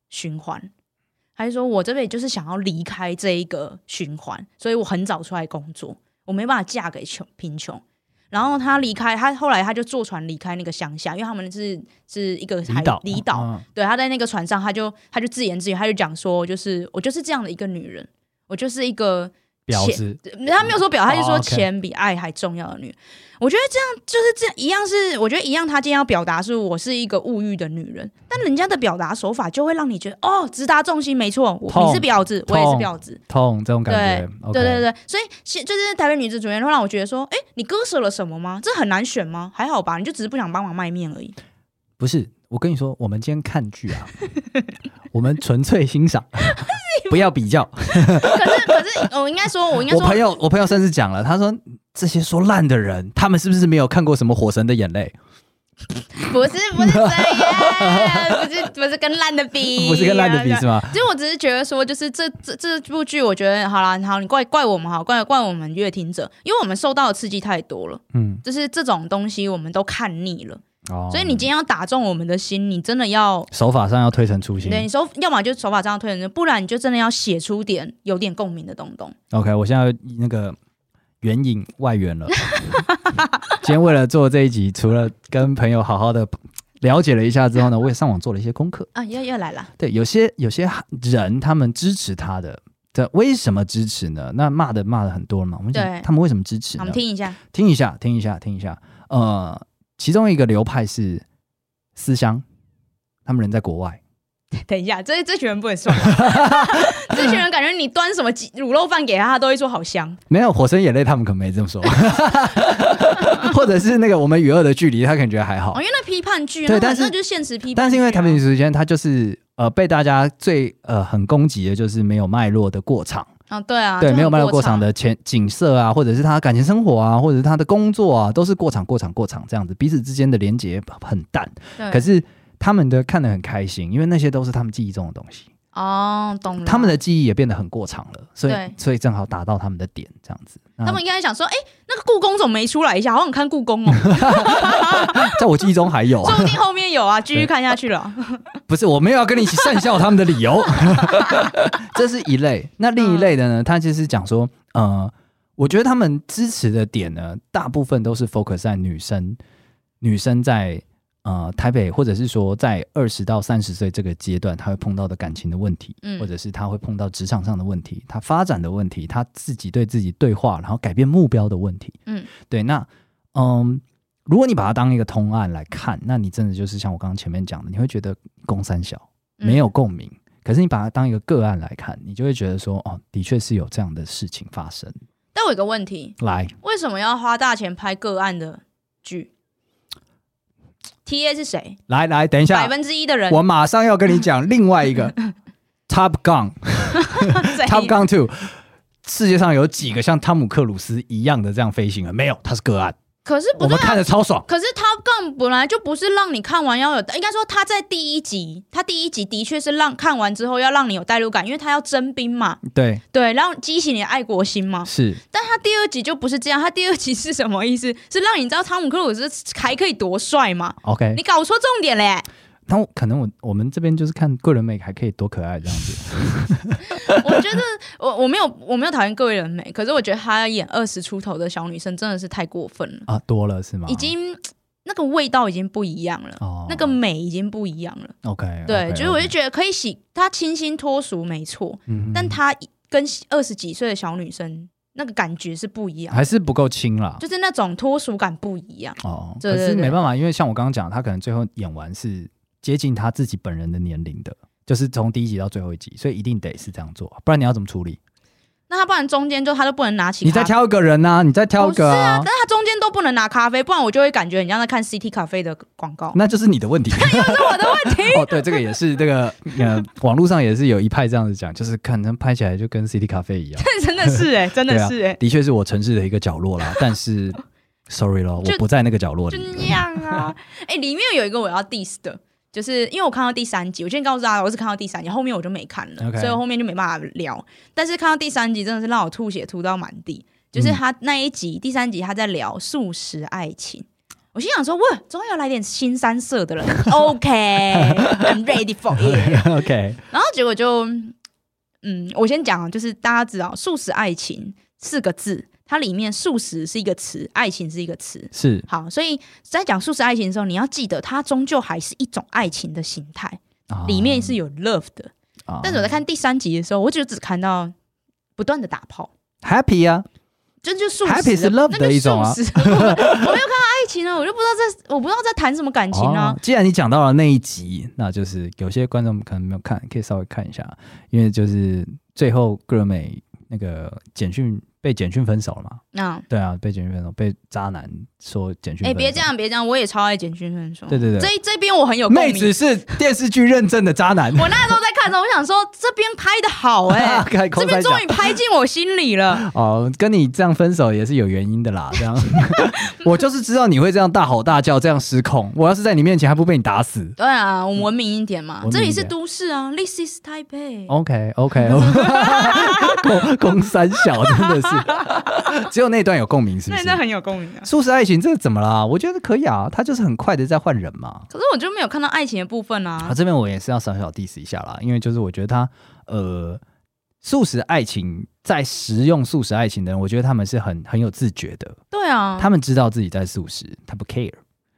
S1: 循环。还是说我这边就是想要离开这一个循环，所以我很早出来工作，我没办法嫁给穷贫穷。然后他离开，他后来他就坐船离开那个乡下，因为他们是是一个海离岛，离岛、嗯。对，他在那个船上，他就他就自言自语，他就讲说，就是我就是这样的一个女人，我就是一个。婊子，他没有说婊，他就说钱比爱还重要的女人。我觉得这样就是这样一样是，我觉得一样。他今天要表达是我是一个物欲的女人，但人家的表达手法就会让你觉得哦，直达重心，没错，你是婊子，我也是婊子，
S2: 痛这种感觉。
S1: 对对对对，所以现就是台北女子主演会让我觉得说，哎，你割舍了什么吗？这很难选吗？还好吧，你就只是不想帮忙卖面而已。
S2: 不是，我跟你说，我们今天看剧啊，我们纯粹欣赏。不要比较。可是
S1: 可是，我应该说，我应该说，
S2: 我朋友我朋友甚至讲了，他说这些说烂的人，他们是不是没有看过什么《火神的眼泪》？
S1: 不是不是这样，不是不是跟烂的比，
S2: 不是跟烂的比 是吗？
S1: 其实我只是觉得说，就是这这这部剧，我觉得好了，好，你怪怪我们好，怪怪我们阅听者，因为我们受到的刺激太多了，嗯，就是这种东西我们都看腻了，哦，所以你今天要打中我们的心，你真的要
S2: 手法上要推陈出新，
S1: 对，你手要么就手法上要推陈，不然你就真的要写出点有点共鸣的东东。
S2: OK，我现在那个。援引外援了。今天为了做这一集，除了跟朋友好好的了解了一下之后呢，我也上网做了一些功课
S1: 啊，又又来了。
S2: 对，有些有些人他们支持他的，这为什么支持呢？那骂的骂的很多了嘛。我们讲他们为什么支持呢？
S1: 我们听一下，
S2: 听一下，听一下，听一下。呃，其中一个流派是思乡，他们人在国外。
S1: 等一下，这这群人不能说，这群人感觉你端什么鸡卤肉饭给他，他都会说好香。
S2: 没有火神眼泪，他们可没这么说。或者是那个我们与恶的距离，他可能觉得还好。
S1: 哦，因为那批判剧，
S2: 对，但是
S1: 那就是现实批判。
S2: 但是因为台北女时间，他就是呃被大家最呃很攻击的就是没有脉络的过场
S1: 啊，对啊，
S2: 对，没有卖到过场的前景色啊，或者是他感情生活啊，或者是他的工作啊，都是过场过场过场这样子，彼此之间的连接很淡。对，可是。他们的看得很开心，因为那些都是他们记忆中的东西
S1: 哦，懂了。
S2: 他们的记忆也变得很过长了，所以所以正好达到他们的点，这样子。
S1: 他们应该想说，哎、欸，那个故宫怎么没出来一下？好想看故宫哦，
S2: 在我记忆中还有，
S1: 说不定后面有啊，继续看下去了。
S2: 不是，我没有要跟你一起讪笑他们的理由，这是一类。那另一类的呢？他就是讲说，呃，我觉得他们支持的点呢，大部分都是 focus 在女生，女生在。呃，台北或者是说在二十到三十岁这个阶段，他会碰到的感情的问题，嗯，或者是他会碰到职场上的问题，他发展的问题，他自己对自己对话，然后改变目标的问题，嗯，对。那嗯，如果你把它当一个通案来看，那你真的就是像我刚刚前面讲的，你会觉得公三小没有共鸣。嗯，可是你把它当一个个案来看，你就会觉得说，哦，的确是有这样的事情发生。
S1: 但我有个问题，来，为什么要花大钱拍个案的剧？T A 是谁？
S2: 来来，等一下，
S1: 百分之一的人，
S2: 我马上要跟你讲另外一个 Top Gun，Top Gun Two，世界上有几个像汤姆克鲁斯一样的这样飞行员？没有，他是个案。
S1: 可是不
S2: 我们看的超爽。
S1: 可是 Top Gun 本来就不是让你看完要有，应该说他在第一集，他第一集的确是让看完之后要让你有代入感，因为他要征兵嘛。
S2: 对
S1: 对，然后激起你的爱国心嘛。
S2: 是。
S1: 但他第二集就不是这样，他第二集是什么意思？是让你知道汤姆克鲁斯还可以多帅嘛
S2: ？OK，
S1: 你搞错重点嘞。
S2: 那可能我我们这边就是看桂纶镁还可以多可爱这样子。
S1: 我觉得我我没有我没有讨厌桂纶镁，可是我觉得她演二十出头的小女生真的是太过分了
S2: 啊，多了是吗？
S1: 已经那个味道已经不一样了，哦、那个美已经不一样了。
S2: OK，对
S1: 就是我就觉得可以洗她清新脱俗没错，嗯、但她跟二十几岁的小女生那个感觉是不一样，
S2: 还是不够轻啦，
S1: 就是那种脱俗感不一样
S2: 哦。对对对，可是没办法，因为像我刚刚讲，她可能最后演完是。接近他自己本人的年龄的，就是从第一集到最后一集，所以一定得是这样做，不然你要怎么处理？
S1: 那他不然中间就他都不能拿起，
S2: 你再挑一个人啊，你再挑一个啊，是啊，
S1: 但他中间都不能拿咖啡，不然我就会感觉你像在看 CT 咖啡的广告，
S2: 那就是你的问题，
S1: 那又是我的问题。
S2: 哦，对，这个也是这个呃，网络上也是有一派这样子讲，就是可能拍起来就跟 CT 咖啡一样，
S1: 真的是哎、欸，真的是哎、欸啊，
S2: 的确是我城市的一个角落啦，但是 sorry 咯，我不在那个角落里，就那
S1: 样啊，哎、欸，里面有一个我要 diss 的。就是因为我看到第三集，我先告诉大家，我是看到第三集，后面我就没看了.所以我后面就没办法聊。但是看到第三集，真的是让我吐血吐到满地。就是他那一集，嗯、第三集他在聊素食爱情，我心想说，哇，终于要来点新三色的了。OK，I'm ready for。
S2: OK，
S1: 然后结果就，嗯，我先讲，就是大家知道素食爱情四个字。它里面素食是一个词，爱情是一个词，
S2: 是
S1: 好，所以在讲素食爱情的时候，你要记得它终究还是一种爱情的形态，哦、里面是有 love 的。哦、但是我在看第三集的时候，我就只看到不断的打炮
S2: ，happy 啊，
S1: 就就素食
S2: happy 是 love 的一种啊。
S1: 我，没有看到爱情啊，我就不知道在我不知道在谈什么感情啊、哦。
S2: 既然你讲到了那一集，那就是有些观众可能没有看，可以稍微看一下，因为就是最后桂纶镁那个简讯。被简讯分手了嘛？
S1: 嗯，
S2: 对啊，被简讯分手，被渣男说简讯。
S1: 哎，别这样，别这样，我也超爱简讯分手。
S2: 对对对，
S1: 这这边我很有共鸣。
S2: 妹子是电视剧认证的渣男。
S1: 我那时候在看的时候，我想说这边拍的好哎，这边终于拍进我心里了。
S2: 哦，跟你这样分手也是有原因的啦。这样，我就是知道你会这样大吼大叫，这样失控。我要是在你面前还不被你打死？
S1: 对啊，我们文明一点嘛。这里是都市啊，This is Taipei。
S2: OK OK，公公三小真的是。只有那段有共鸣，是不是？
S1: 那段很有共鸣啊！
S2: 素食爱情这个怎么啦？我觉得可以啊，他就是很快的在换人嘛。
S1: 可是我就没有看到爱情的部分啊。
S2: 啊，这边我也是要小小 diss 一下啦，因为就是我觉得他呃，素食爱情在食用素食爱情的人，我觉得他们是很很有自觉的。
S1: 对啊，
S2: 他们知道自己在素食，他不 care。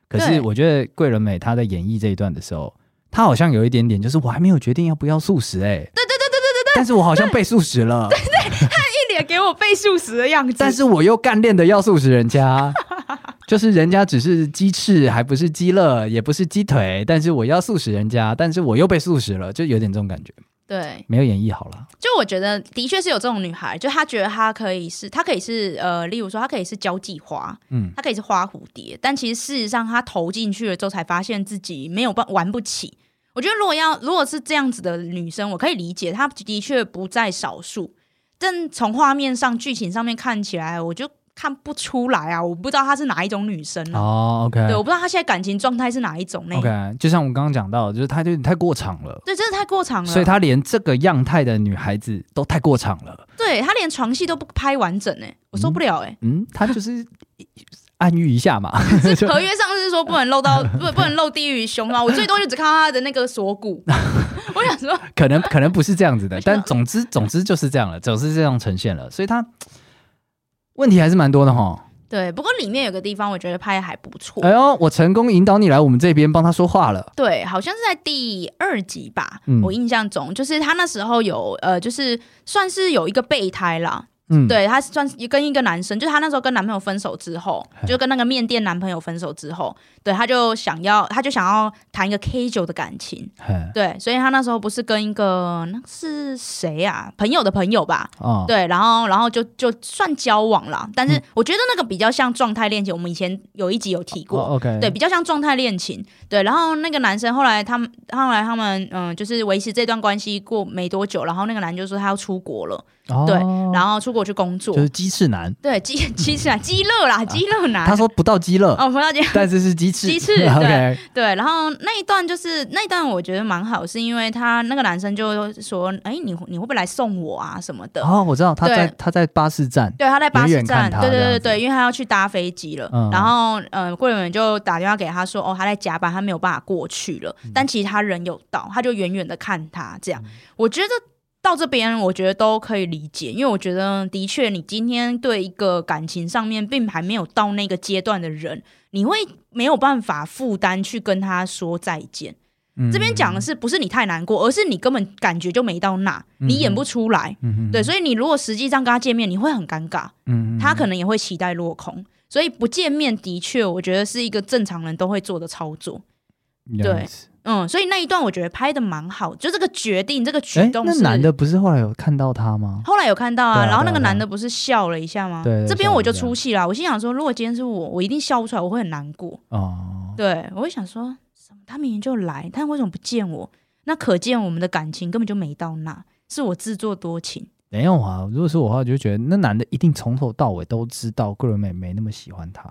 S2: 可是我觉得桂纶镁她在演绎这一段的时候，她好像有一点点，就是我还没有决定要不要素食，哎，对对对对对对对，但是我好像被素食了，
S1: 对对。也给我被素食的样子，
S2: 但是我又干练的要素食人家，就是人家只是鸡翅，还不是鸡肋，也不是鸡腿，但是我要素食人家，但是我又被素食了，就有点这种感觉。
S1: 对，没
S2: 有演绎好了。
S1: 就我觉得的确是有这种女孩，就她觉得她可以是，她可以是呃，例如说她可以是交际花，嗯，她可以是花蝴蝶，但其实事实上她投进去了之后，才发现自己没有办玩不起。我觉得如果要如果是这样子的女生，我可以理解，她的确不在少数。但从画面上、剧情上面看起来，我就看不出来啊！我不知道她是哪一种女生
S2: 哦。OK，
S1: 对，我不知道她现在感情状态是哪一种。
S2: OK，就像我刚刚讲到，就是她有点太过场了。
S1: 对，真的太过场了。
S2: 所以她连这个样态的女孩子都太过场了。
S1: 对，她连床戏都不拍完整哎，我受不了哎。
S2: 嗯，她就是暗喻一下嘛。
S1: 是 合约上是说不能露到 不不能露低于胸啊，我最多就只看到他的那个锁骨。我想说，
S2: 可能可能不是这样子的，但总之总之就是这样了，总是这样呈现了，所以他问题还是蛮多的哈。
S1: 对，不过里面有个地方我觉得拍的还不错。
S2: 哎呦，我成功引导你来我们这边帮他说话了。
S1: 对，好像是在第二集吧，嗯、我印象中就是他那时候有呃，就是算是有一个备胎啦。嗯，对，他算是跟一个男生，就是他那时候跟男朋友分手之后，就跟那个面店男朋友分手之后，对，他就想要，他就想要谈一个 K 九的感情，对，所以他那时候不是跟一个那是谁啊？朋友的朋友吧，哦，对，然后然后就就算交往了，但是我觉得那个比较像状态恋情，我们以前有一集有提过，哦，OK，对，比较像状态恋情，对，然后那个男生后来他们后来他们嗯，就是维持这段关系过没多久，然后那个男就说他要出国了。对，然后出国去工作，
S2: 就是鸡翅男。
S1: 对，鸡 鸡翅男，鸡乐啦，鸡乐男。
S2: 他说不到鸡乐
S1: 哦，不到鸡，
S2: 但是是鸡翅。
S1: 鸡翅，对对。然后那一段就是那一段，我觉得蛮好，是因为他那个男生就说：“哎，你你会不会来送我啊什么的？”
S2: 哦，我知道他在他在巴士站，
S1: 对，他在巴士站，对对对对，因为他要去搭飞机了。然后嗯，桂纶镁就打电话给他说：“哦，他在加班，他没有办法过去了。”但其实他人有到，他就远远的看他这样。我觉得。到这边，我觉得都可以理解，因为我觉得的确，你今天对一个感情上面并还没有到那个阶段的人，你会没有办法负担去跟他说再见。嗯、这边讲的是不是你太难过，而是你根本感觉就没到那，你演不出来。嗯、对，所以你如果实际上跟他见面，你会很尴尬。嗯、他可能也会期待落空，所以不见面的确，我觉得是一个正常人都会做的操作。对。嗯，所以那一段我觉得拍的蛮好，就这个决定，这个举动是。
S2: 那男的不是后来有看到他吗？
S1: 后来有看到啊，然后那个男的不是笑了一下吗？对，这边我就出戏了。我心想说，如果今天是我，我一定笑不出来，我会很难过。哦，对，我会想说，什么？他明明就来，他为什么不见我？那可见我们的感情根本就没到那，是我自作多情。
S2: 没有啊，如果是我的话，我就觉得那男的一定从头到尾都知道桂纶镁没那么喜欢他。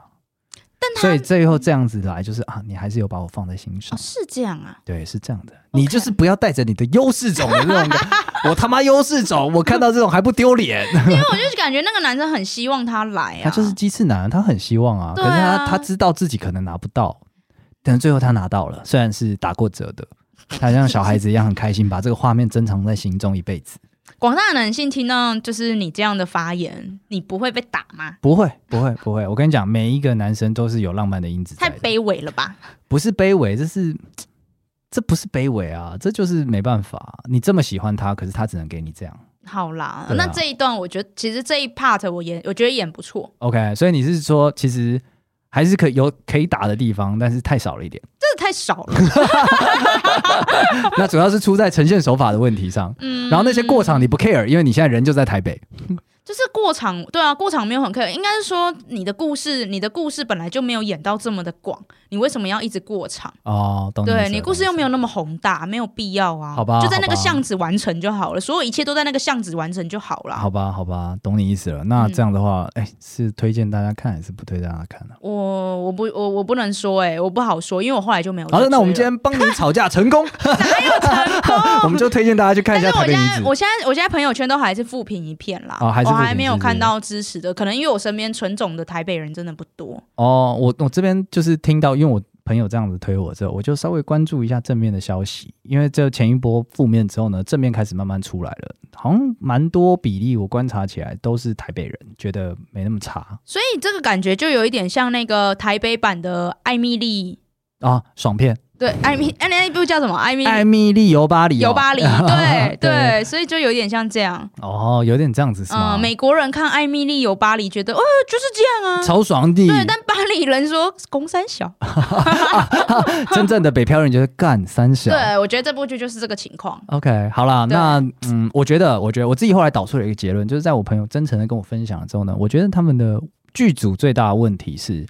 S2: 所以最后这样子来，就是啊，你还是有把我放在心上。
S1: 哦，是这样啊？
S2: 对，是这样的。你就是不要带着你的优势走的那种的，我他妈优势走，我看到这种还不丢脸。
S1: 因为我就是感觉那个男生很希望他来啊，
S2: 他就是鸡翅男，他很希望啊。啊可是他他知道自己可能拿不到，但是最后他拿到了，虽然是打过折的，他像小孩子一样很开心，把这个画面珍藏在心中一辈子。
S1: 广大的男性听到就是你这样的发言，你不会被打吗？
S2: 不会，不会，不会。我跟你讲，每一个男生都是有浪漫的因子。
S1: 太卑微了吧？
S2: 不是卑微，这是这不是卑微啊，这就是没办法。你这么喜欢他，可是他只能给你这样。
S1: 好啦，啊、那这一段我觉得其实这一 part 我演，我觉得演不错。
S2: OK，所以你是说其实。还是可以有可以打的地方，但是太少了一点，
S1: 真的太少了。
S2: 那主要是出在呈现手法的问题上。嗯，然后那些过场你不 care，因为你现在人就在台北。
S1: 就是过场，对啊，过场没有很 care，应该是说你的故事，你的故事本来就没有演到这么的广，你为什么要一直过场？
S2: 哦，懂。
S1: 对，你故事又没有那么宏大，没有必要啊。
S2: 好吧，
S1: 就在那个巷子完成就好了，所有一切都在那个巷子完成就好了。
S2: 好吧，好吧，懂你意思了。那这样的话，哎、嗯，是推荐大家看还是不推荐大家看呢？
S1: 我我不我我不能说、欸，哎，我不好说，因为我后来就没有。
S2: 好的，那我们今天帮你吵架成功，
S1: 哪有成功？
S2: 我们就推荐大家去看一下。
S1: 但是我现在我现在我现在朋友圈都还是负评一片啦，
S2: 哦，还是。
S1: 还没有看到支持的，可能因为我身边纯种的台北人真的不多。
S2: 哦，我我这边就是听到，因为我朋友这样子推我之后，我就稍微关注一下正面的消息。因为这前一波负面之后呢，正面开始慢慢出来了，好像蛮多比例我观察起来都是台北人觉得没那么差。
S1: 所以这个感觉就有一点像那个台北版的艾米丽
S2: 啊，爽片。
S1: 对，艾米，哎，那部叫什么？艾米，
S2: 艾米丽游巴黎，
S1: 游巴黎，对对，所以就有点像这样。
S2: 哦，有点这样子是吗？
S1: 嗯，美国人看艾米丽游巴黎，觉得哦，就是这样啊，
S2: 超爽的。
S1: 对，但巴黎人说公三小，
S2: 真正的北漂人觉得干三小。
S1: 对，我觉得这部剧就是这个情况。
S2: OK，好啦，那嗯，我觉得，我觉得我自己后来导出了一个结论，就是在我朋友真诚的跟我分享了之后呢，我觉得他们的剧组最大的问题是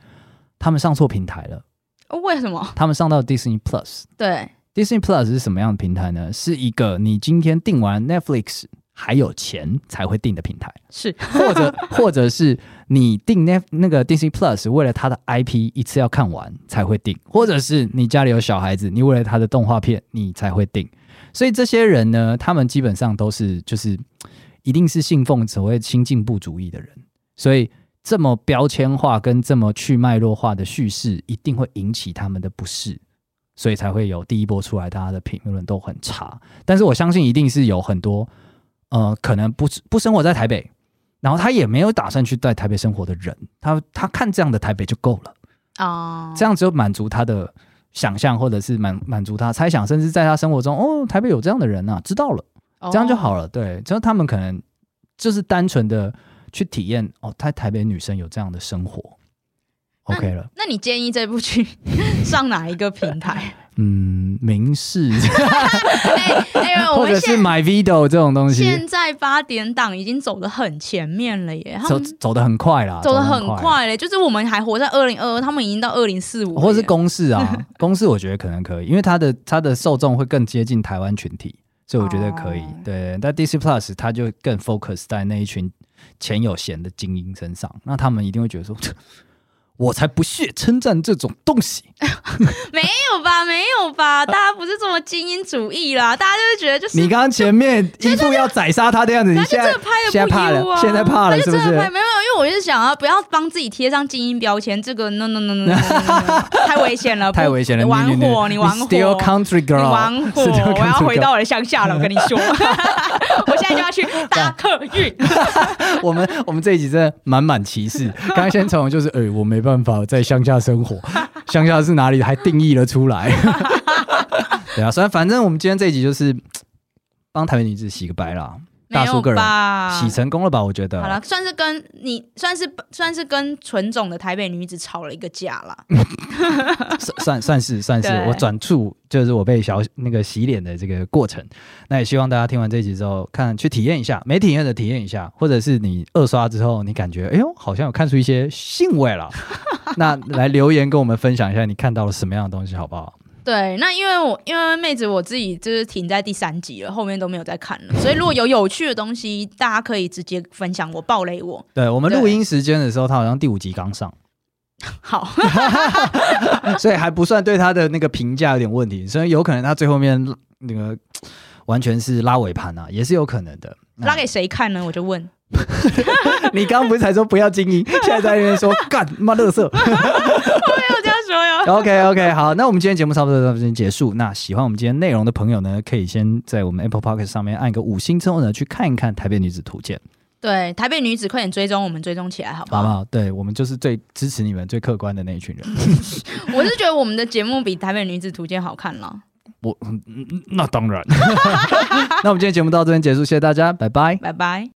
S2: 他们上错平台了。
S1: 为什么？
S2: 他们上到 Disney Plus。
S1: 对
S2: ，Disney Plus 是什么样的平台呢？是一个你今天订完 Netflix 还有钱才会订的平台，
S1: 是，
S2: 或者 或者是你订那那个 Disney Plus 为了它的 IP 一次要看完才会订，或者是你家里有小孩子，你为了他的动画片你才会订。所以这些人呢，他们基本上都是就是一定是信奉所谓新进步主义的人，所以。这么标签化跟这么去脉络化的叙事，一定会引起他们的不适，所以才会有第一波出来，大家的评论都很差。但是我相信，一定是有很多呃，可能不不生活在台北，然后他也没有打算去在台北生活的人，他他看这样的台北就够了啊，这样只有满足他的想象，或者是满满足他猜想，甚至在他生活中，哦，台北有这样的人啊，知道了，这样就好了。对，就是他们可能就是单纯的。去体验哦，台台北女生有这样的生活，OK 了。
S1: 那你建议这部剧 上哪一个平台？
S2: 嗯，明视，
S1: 哎 哎，
S2: 或者是 MyVideo 这种东西。
S1: 现在八点档已经走得很前面了耶，
S2: 走走得很快啦，
S1: 走得很快嘞。就是我们还活在二零二二，他们已经到二零四五，
S2: 或者是公式啊，公式我觉得可能可以，因为它的它的受众会更接近台湾群体，所以我觉得可以。Oh. 对，但 Disney Plus 它就更 focus 在那一群。钱有闲的精英身上，那他们一定会觉得说。我才不屑称赞这种东西，
S1: 没有吧，没有吧，大家不是这么精英主义啦，大家就是觉得就是
S2: 你刚刚前面一副要宰杀他的样子，你现在
S1: 拍的现在
S2: 怕了，现在怕了，是不是？没有，
S1: 因为我就是想啊不要帮自己贴上精英标签，这个 no no no no，太危险了，
S2: 太危险了，
S1: 玩火，你玩火
S2: ，Still Country Girl，
S1: 你玩火，我要回到我的乡下了，我跟你说，我现在就要去搭客运。
S2: 我们我们这一集真的满满歧视，刚刚先从就是哎，我没办。办法在乡下生活，乡下是哪里？还定义了出来。对啊，所以反正我们今天这一集就是帮台北女子洗个白啦。大叔个人洗成功了吧？我觉得
S1: 好了，算是跟你算是算是跟纯种的台北女子吵了一个架啦。
S2: 算算是算是我转处，就是我被小那个洗脸的这个过程。那也希望大家听完这集之后，看去体验一下，没体验的体验一下，或者是你二刷之后，你感觉哎呦，好像有看出一些兴味了，那来留言跟我们分享一下你看到了什么样的东西，好不好？
S1: 对，那因为我因为妹子我自己就是停在第三集了，后面都没有再看了，所以如果有有趣的东西，大家可以直接分享我，暴雷我。
S2: 对，我们录音时间的时候，他好像第五集刚上，
S1: 好，
S2: 所以还不算对他的那个评价有点问题，所以有可能他最后面那个完全是拉尾盘啊，也是有可能的。
S1: 拉给谁看呢？我就问。
S2: 你刚刚不是才说不要精英，现在在那边说干妈乐色。OK OK，好，那我们今天节目差不多到这边结束。那喜欢我们今天内容的朋友呢，可以先在我们 Apple p o c k e t 上面按个五星之后呢，去看一看《台北女子图鉴》。
S1: 对，台北女子快点追踪我们，追踪起来，好不好？
S2: 好不好？对，我们就是最支持你们、最客观的那一群人。
S1: 我是觉得我们的节目比《台北女子图鉴》好看了。
S2: 我，那当然。那我们今天节目到这边结束，谢谢大家，拜拜，
S1: 拜拜。